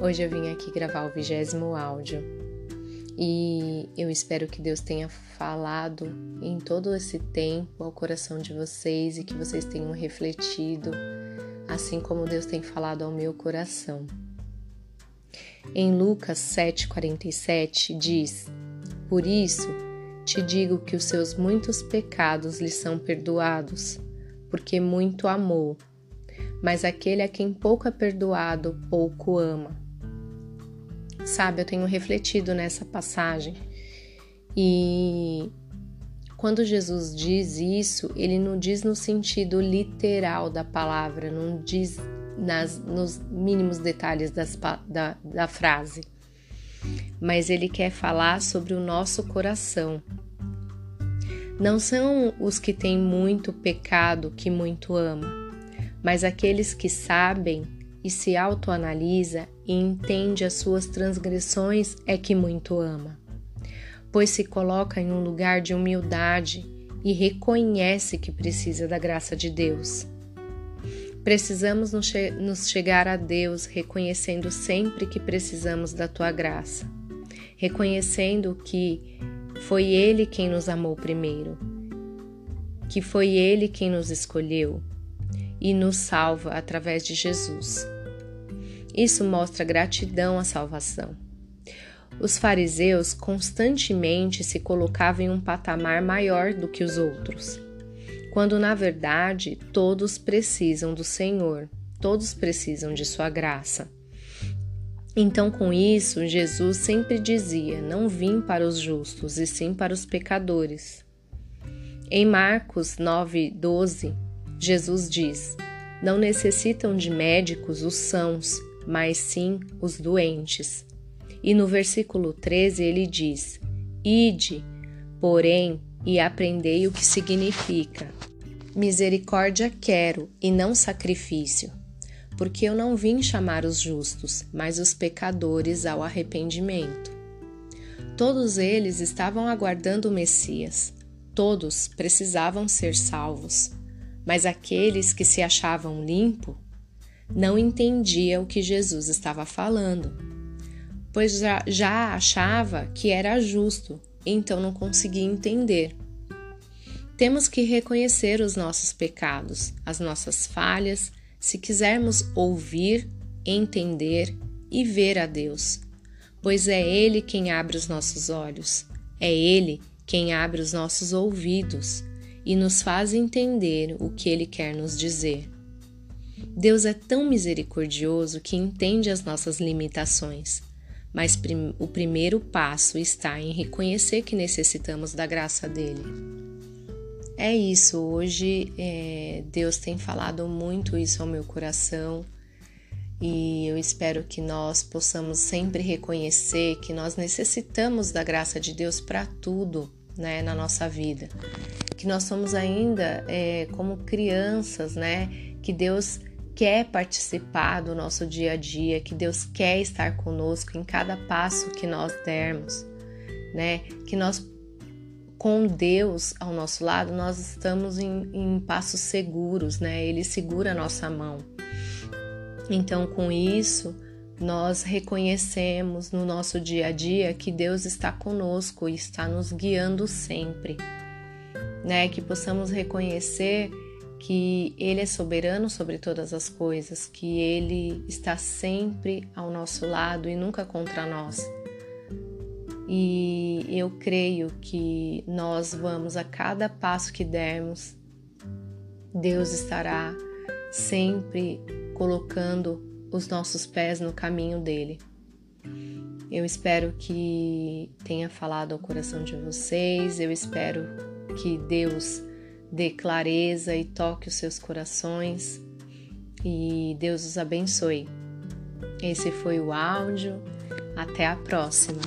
Hoje eu vim aqui gravar o vigésimo áudio e eu espero que Deus tenha falado em todo esse tempo ao coração de vocês e que vocês tenham refletido, assim como Deus tem falado ao meu coração. Em Lucas 7,47 diz: Por isso te digo que os seus muitos pecados lhe são perdoados, porque muito amou. Mas aquele a quem pouco é perdoado, pouco ama. Sabe, eu tenho refletido nessa passagem e quando Jesus diz isso, ele não diz no sentido literal da palavra, não diz nas, nos mínimos detalhes das, da, da frase, mas ele quer falar sobre o nosso coração. Não são os que têm muito pecado que muito ama, mas aqueles que sabem e se autoanalisa e entende as suas transgressões é que muito ama, pois se coloca em um lugar de humildade e reconhece que precisa da graça de Deus. Precisamos nos, nos chegar a Deus reconhecendo sempre que precisamos da tua graça, reconhecendo que foi Ele quem nos amou primeiro, que foi Ele quem nos escolheu e nos salva através de Jesus. Isso mostra gratidão à salvação. Os fariseus constantemente se colocavam em um patamar maior do que os outros, quando na verdade todos precisam do Senhor, todos precisam de Sua graça. Então, com isso, Jesus sempre dizia: Não vim para os justos, e sim para os pecadores. Em Marcos 9, 12, Jesus diz: Não necessitam de médicos os sãos, mas sim os doentes. E no versículo 13 ele diz: Ide, porém, e aprendei o que significa. Misericórdia quero e não sacrifício, porque eu não vim chamar os justos, mas os pecadores ao arrependimento. Todos eles estavam aguardando o Messias, todos precisavam ser salvos mas aqueles que se achavam limpo não entendiam o que Jesus estava falando, pois já, já achava que era justo, então não conseguia entender. Temos que reconhecer os nossos pecados, as nossas falhas, se quisermos ouvir, entender e ver a Deus, pois é Ele quem abre os nossos olhos, é Ele quem abre os nossos ouvidos e nos faz entender o que Ele quer nos dizer. Deus é tão misericordioso que entende as nossas limitações, mas prim o primeiro passo está em reconhecer que necessitamos da graça dele. É isso, hoje é, Deus tem falado muito isso ao meu coração e eu espero que nós possamos sempre reconhecer que nós necessitamos da graça de Deus para tudo né, na nossa vida que nós somos ainda é, como crianças, né? Que Deus quer participar do nosso dia a dia, que Deus quer estar conosco em cada passo que nós dermos, né? Que nós, com Deus ao nosso lado, nós estamos em, em passos seguros, né? Ele segura a nossa mão. Então, com isso, nós reconhecemos no nosso dia a dia que Deus está conosco e está nos guiando sempre né? Que possamos reconhecer que Ele é soberano sobre todas as coisas, que Ele está sempre ao nosso lado e nunca contra nós. E eu creio que nós vamos a cada passo que dermos, Deus estará sempre colocando os nossos pés no caminho dele. Eu espero que tenha falado ao coração de vocês, eu espero que Deus dê clareza e toque os seus corações e Deus os abençoe. Esse foi o áudio. Até a próxima.